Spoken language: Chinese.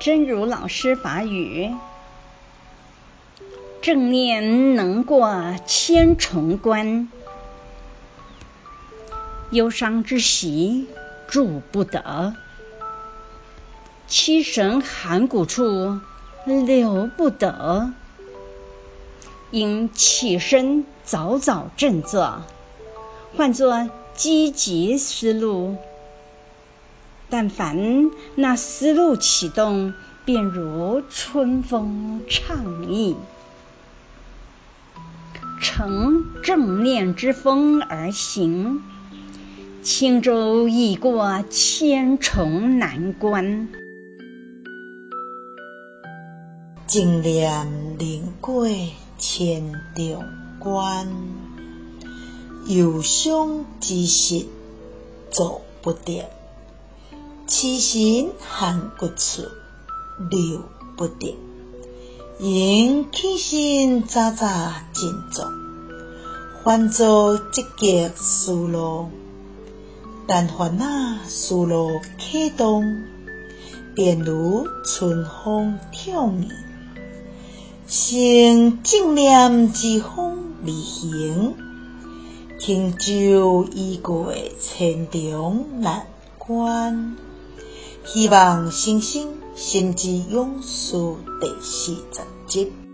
真如老师法语：正念能过千重关，忧伤之习住不得，七神寒谷处留不得。应起身早早振作，换作积极思路。但凡那思路启动，便如春风畅意，乘正念之风而行，轻舟已过千重难关。正念能过千重关，忧伤之习住不得。七神函谷处留不得，应起身早早振作，换作积极思路。但凡那思路启动，便如春风畅意，乘正念之风而行，轻舟已过千重难关。希望星星心之勇士第四十集。